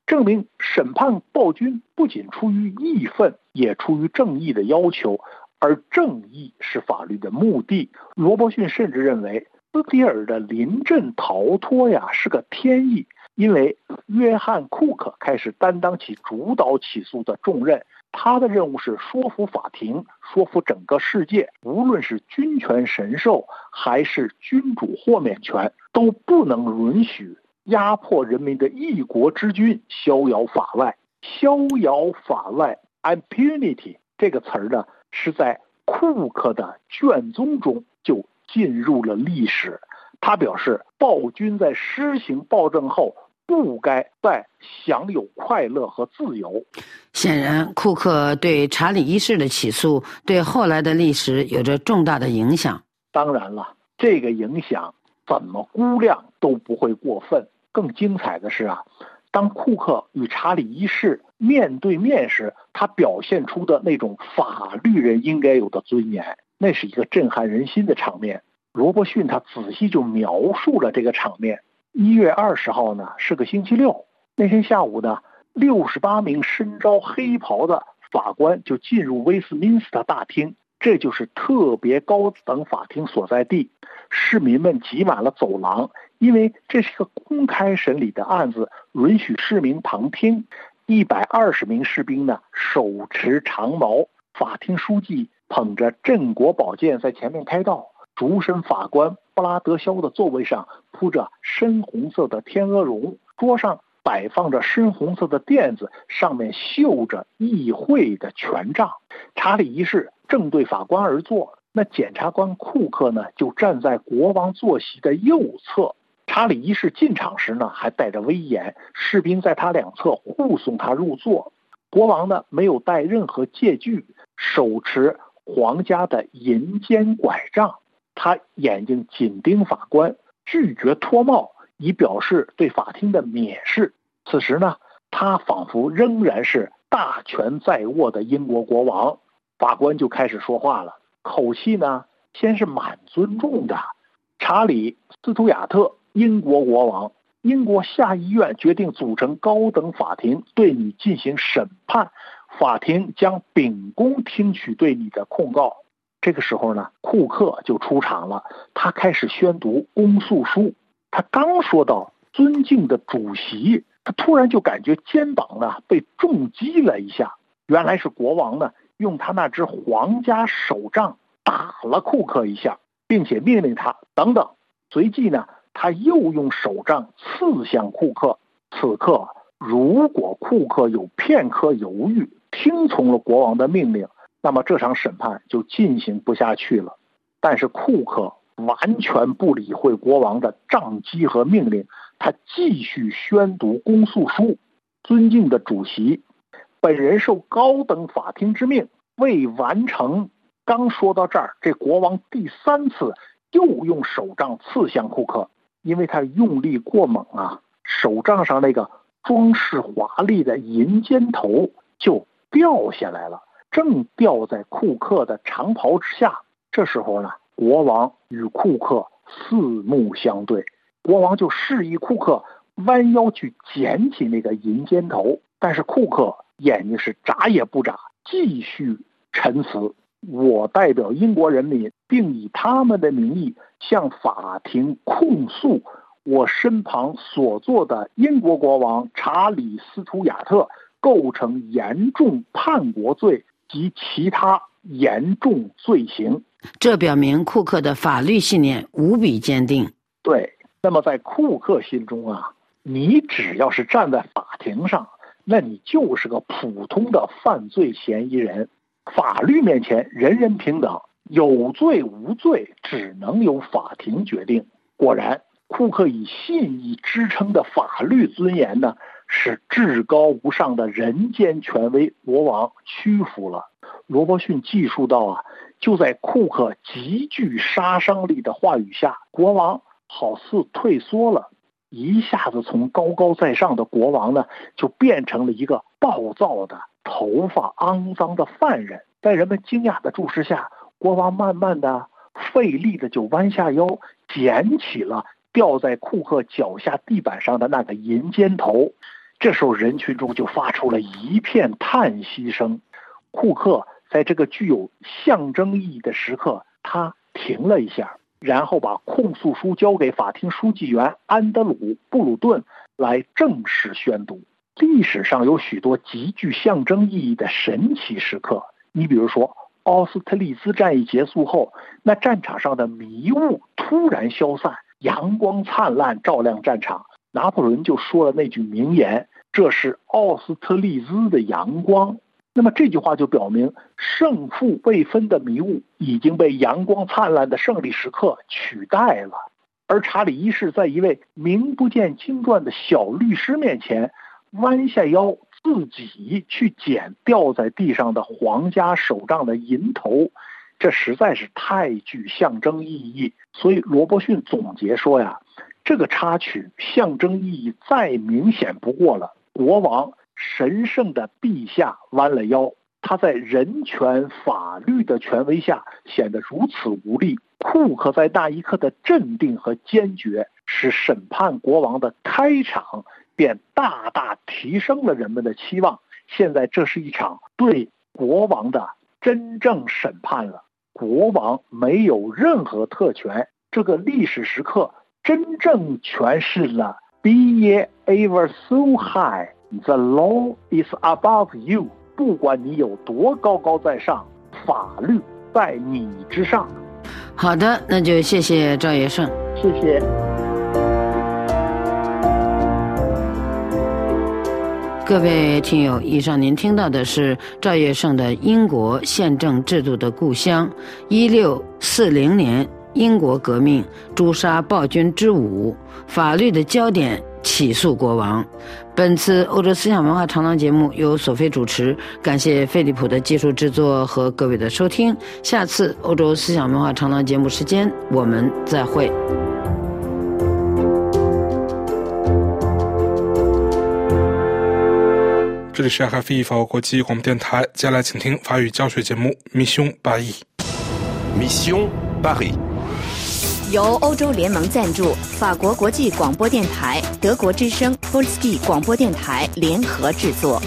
证明审判暴君不仅出于义愤，也出于正义的要求。而正义是法律的目的。罗伯逊甚至认为，斯皮尔的临阵逃脱呀是个天意，因为约翰·库克开始担当起主导起诉的重任。他的任务是说服法庭，说服整个世界，无论是君权神授还是君主豁免权，都不能允许压迫人民的一国之君逍遥法外。逍遥法外 （impunity） 这个词儿呢？是在库克的卷宗中就进入了历史。他表示，暴君在施行暴政后，不该再享有快乐和自由。显然，库克对查理一世的起诉对后来的历史有着重大的影响。当然了，这个影响怎么估量都不会过分。更精彩的是啊。当库克与查理一世面对面时，他表现出的那种法律人应该有的尊严，那是一个震撼人心的场面。罗伯逊他仔细就描述了这个场面。一月二十号呢是个星期六，那天下午呢，六十八名身着黑袍的法官就进入威斯敏斯特大厅，这就是特别高等法庭所在地。市民们挤满了走廊。因为这是一个公开审理的案子，允许市民旁听。一百二十名士兵呢，手持长矛。法庭书记捧着镇国宝剑在前面开道。主审法官布拉德肖的座位上铺着深红色的天鹅绒，桌上摆放着深红色的垫子，上面绣着议会的权杖。查理一世正对法官而坐，那检察官库克呢，就站在国王坐席的右侧。查理一世进场时呢，还带着威严，士兵在他两侧护送他入座。国王呢，没有带任何借据，手持皇家的银尖拐杖。他眼睛紧盯法官，拒绝脱帽，以表示对法庭的蔑视。此时呢，他仿佛仍然是大权在握的英国国王。法官就开始说话了，口气呢，先是蛮尊重的。查理斯图亚特。英国国王，英国下议院决定组成高等法庭，对你进行审判。法庭将秉公听取对你的控告。这个时候呢，库克就出场了，他开始宣读公诉书。他刚说到“尊敬的主席”，他突然就感觉肩膀呢被重击了一下。原来是国王呢用他那只皇家手杖打了库克一下，并且命令他等等。随即呢。他又用手杖刺向库克。此刻，如果库克有片刻犹豫，听从了国王的命令，那么这场审判就进行不下去了。但是库克完全不理会国王的杖击和命令，他继续宣读公诉书：“尊敬的主席，本人受高等法庭之命，未完成。”刚说到这儿，这国王第三次又用手杖刺向库克。因为他用力过猛啊，手杖上那个装饰华丽的银尖头就掉下来了，正掉在库克的长袍之下。这时候呢，国王与库克四目相对，国王就示意库克弯腰去捡起那个银尖头，但是库克眼睛是眨也不眨，继续陈词。我代表英国人民，并以他们的名义向法庭控诉我身旁所坐的英国国王查理斯图亚特构成严重叛国罪及其他严重罪行。这表明库克的法律信念无比坚定。对，那么在库克心中啊，你只要是站在法庭上，那你就是个普通的犯罪嫌疑人。法律面前人人平等，有罪无罪只能由法庭决定。果然，库克以信义支撑的法律尊严呢，使至高无上的人间权威国王屈服了。罗伯逊记述到啊，就在库克极具杀伤力的话语下，国王好似退缩了，一下子从高高在上的国王呢，就变成了一个暴躁的、头发肮脏的犯人。在人们惊讶的注视下，国王慢慢的、费力的就弯下腰，捡起了掉在库克脚下地板上的那个银尖头。这时候，人群中就发出了一片叹息声。库克在这个具有象征意义的时刻，他停了一下。然后把控诉书交给法庭书记员安德鲁·布鲁顿来正式宣读。历史上有许多极具象征意义的神奇时刻，你比如说，奥斯特利兹战役结束后，那战场上的迷雾突然消散，阳光灿烂照亮战场，拿破仑就说了那句名言：“这是奥斯特利兹的阳光。”那么这句话就表明，胜负未分的迷雾已经被阳光灿烂的胜利时刻取代了。而查理一世在一位名不见经传的小律师面前，弯下腰自己去捡掉在地上的皇家手杖的银头，这实在是太具象征意义。所以罗伯逊总结说呀，这个插曲象征意义再明显不过了。国王。神圣的陛下弯了腰，他在人权、法律的权威下显得如此无力。库克在那一刻的镇定和坚决，使审判国王的开场便大大提升了人们的期望。现在这是一场对国王的真正审判了。国王没有任何特权。这个历史时刻真正诠释了 “Be ever so high”。The law is above you。不管你有多高高在上，法律在你之上。好的，那就谢谢赵业胜。谢谢。各位听友，以上您听到的是赵业胜的《英国宪政制度的故乡》，一六四零年英国革命，诛杀暴君之舞，法律的焦点。起诉国王。本次欧洲思想文化长廊节目由索菲主持，感谢飞利普的技术制作和各位的收听。下次欧洲思想文化长廊节目时间，我们再会。这里是 RFI 法国国际广播电台，接下来请听法语教学节目《Mission Paris》。Mission Paris。由欧洲联盟赞助，法国国际广播电台、德国之声、波斯蒂广播电台联合制作。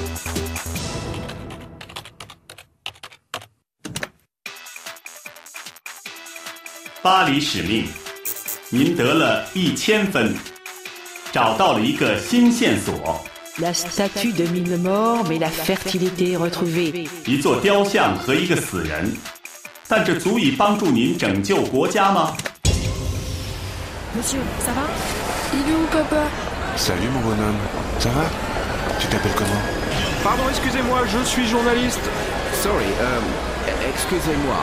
巴黎使命，您得了一千分，找到了一个新线索。La statue de mille morts, mais la fertilité retrouvée。一座雕像和一个死人，但这足以帮助您拯救国家吗 ？Monsieur, ça va Il est où, papa Salut, mon bonhomme. Ça va Tu t'appelles comment Pardon, excusez-moi, je suis journaliste. Sorry, euh, excusez-moi.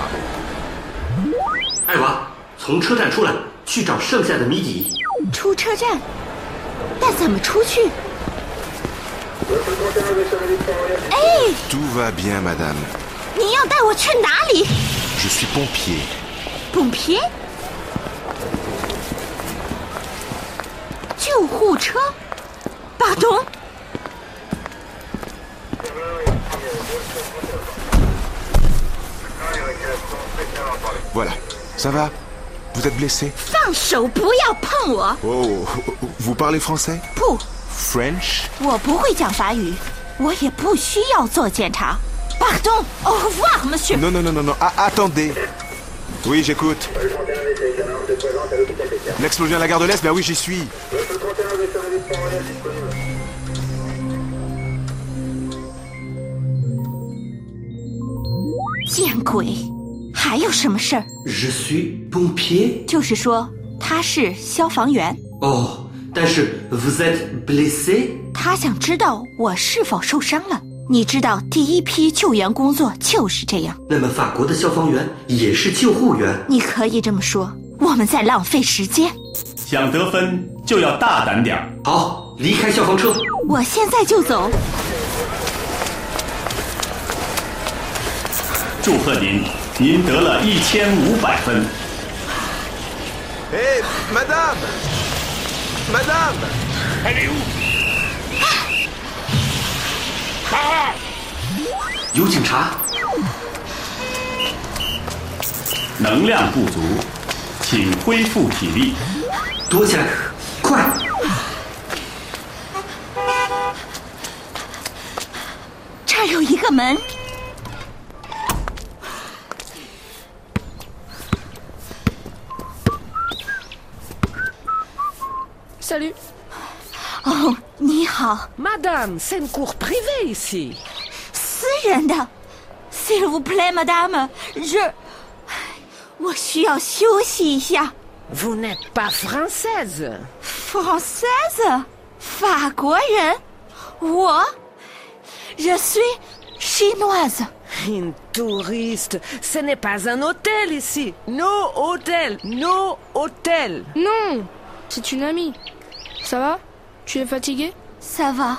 艾娃，从车站出来，去找剩下的谜底。出车站？那怎么出去？哎！Tout va bien, madame. 你要带我去哪里？Je suis pompier. Pompier 救护车，巴东。Voilà, ça va Vous êtes blessé 放手，不要碰我。Oh, vous parlez français 不。French 我不会讲法语，我也不需要做检查。Pardon, au revoir, monsieur. Non, non, non, non, non. attendez. Oui, j'écoute. L'explosion à la gare de l'Est, ben oui, j'y suis. 见鬼！还有什么事儿？Je suis pompier。就是说他是消防员。哦，但是 vous êtes blessé。他想知道我是否受伤了。你知道，第一批救援工作就是这样。那么，法国的消防员也是救护员？你可以这么说。我们在浪费时间。想得分就要大胆点儿。好，离开消防车。我现在就走。祝贺您，您得了一千五百分。Hé, madame Madame Elle est où 有警察。能量不足，请恢复体力。躲起来，快！这儿有一个门。Salut. 哦，你好，Madame, c'est une cour privée ici. 私人的。S'il vous plaît, madame，je，我需要休息一下。vous n'êtes pas française. Française? Hein? Je suis chinoise. Une touriste. Ce n'est pas un hôtel ici. Nos hôtels. Nos hôtels. Non, c'est une amie. Ça va? Tu es fatiguée? Ça va.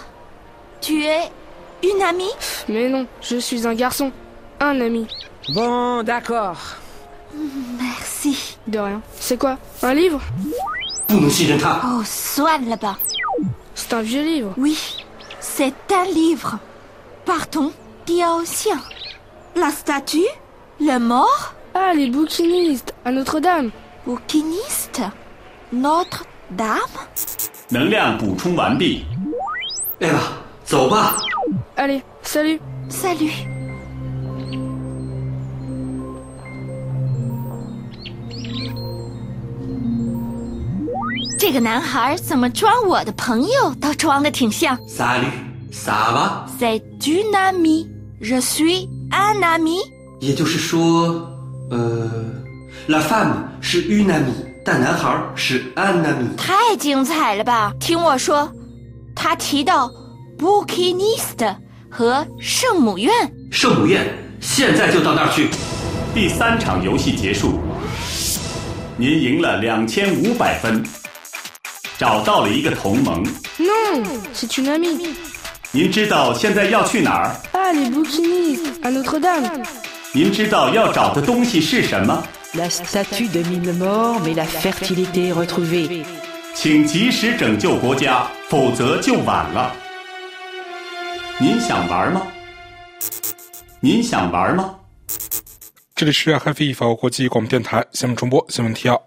Tu es une amie? Mais non, je suis un garçon. Un ami. Bon, d'accord. Merci. De rien. C'est quoi Un livre 不能信任他。 Oh, 算了吧。 C'est un vieux livre. Oui, c'est un livre. Partons, 雕像。La statue Le mort Ah, les bouquinistes, à Notre-Dame. Bouquiniste Notre-Dame 能量补充完毕。艾娃，走吧。 Allez, salut. Salut. 这个男孩怎么装我的朋友都装的挺像。Salut, ça va？C'est une amie. Je suis un ami. 也就是说，呃，la femme 是 une amie，但男孩是 un ami。太精彩了吧！听我说，他提到 bouquiniste 和圣母院。圣母院，现在就到那儿去。第三场游戏结束，您赢了两千五百分，找到了一个同盟。Non, c'est une amie. 您知道现在要去哪儿？Ah, les bouquinistes, à Notre-Dame. 您知道要找的东西是什么？La statue de mille morts, mais la fertilité retrouvée. 请及时拯救国家，否则就晚了。您想玩吗？您想玩吗？这里是 HFE 法国国际广播电台新闻重播新闻提要。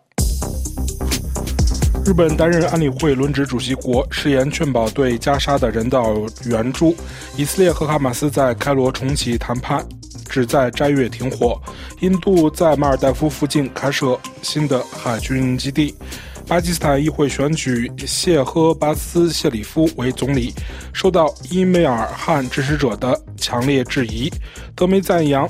日本担任安理会轮值主席国，誓言确保对加沙的人道援助。以色列和哈马斯在开罗重启谈判，旨在斋月停火。印度在马尔代夫附近开设新的海军基地。巴基斯坦议会选举谢赫巴斯谢里夫为总理，受到伊梅尔汗支持者的强烈质疑。德媒赞扬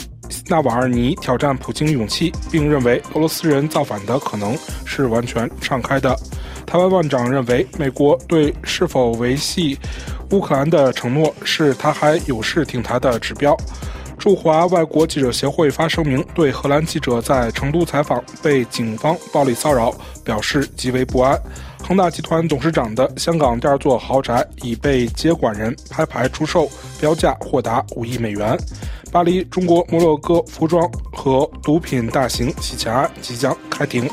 纳瓦尔尼挑战普京勇气，并认为俄罗斯人造反的可能是完全敞开的。台湾万长认为，美国对是否维系乌克兰的承诺是他还有事挺台的指标。驻华外国记者协会发声明，对荷兰记者在成都采访被警方暴力骚扰表示极为不安。恒大集团董事长的香港第二座豪宅已被接管人拍牌出售，标价或达五亿美元。巴黎中国摩洛哥服装和毒品大型洗钱案即将开庭。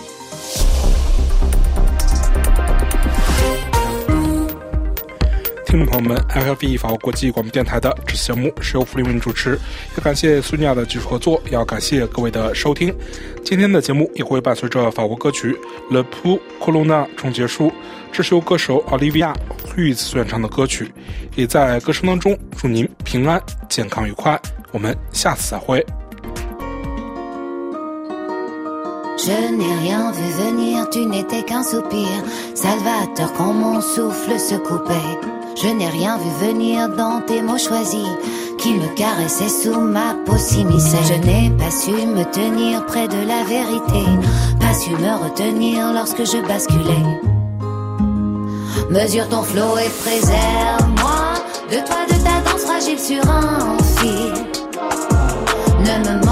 听众朋友们，LFBE（ 法国国际广播电台）的这次节目是由弗里文主持，也感谢苏尼亚的技术合作，也要感谢各位的收听。今天的节目也会伴随着法国歌曲《Le Pou Corona》终结书，这是由歌手 Olivia Huyes 唱的歌曲，也在歌声当中。祝您平安、健康、愉快，我们下次再会。Je n'ai rien vu venir dans tes mots choisis, qui me caressaient sous ma peau s'immisçait. Je n'ai pas su me tenir près de la vérité, pas su me retenir lorsque je basculais. Mesure ton flot et préserve-moi de toi, de ta danse fragile sur un fil. Ne me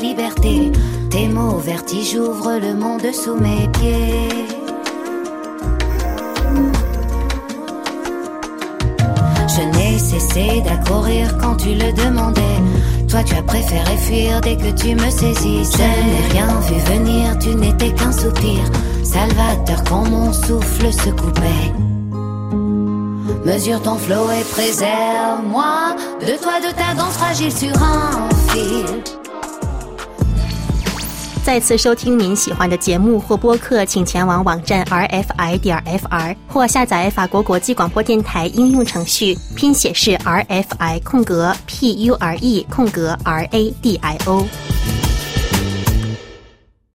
liberté. Tes mots vertige ouvrent le monde sous mes pieds. Je n'ai cessé d'accourir quand tu le demandais. Toi, tu as préféré fuir dès que tu me saisissais. Je n'ai rien vu venir, tu n'étais qu'un soupir. Salvateur quand mon souffle se coupait. Mesure ton flot et préserve-moi de toi, de ta danse fragile sur un fil. 再次收听您喜欢的节目或播客，请前往网站 rfi 点 fr 或下载法国国际广播电台应用程序，拼写是 rfi 空格 p u r e 空格 r a d i o。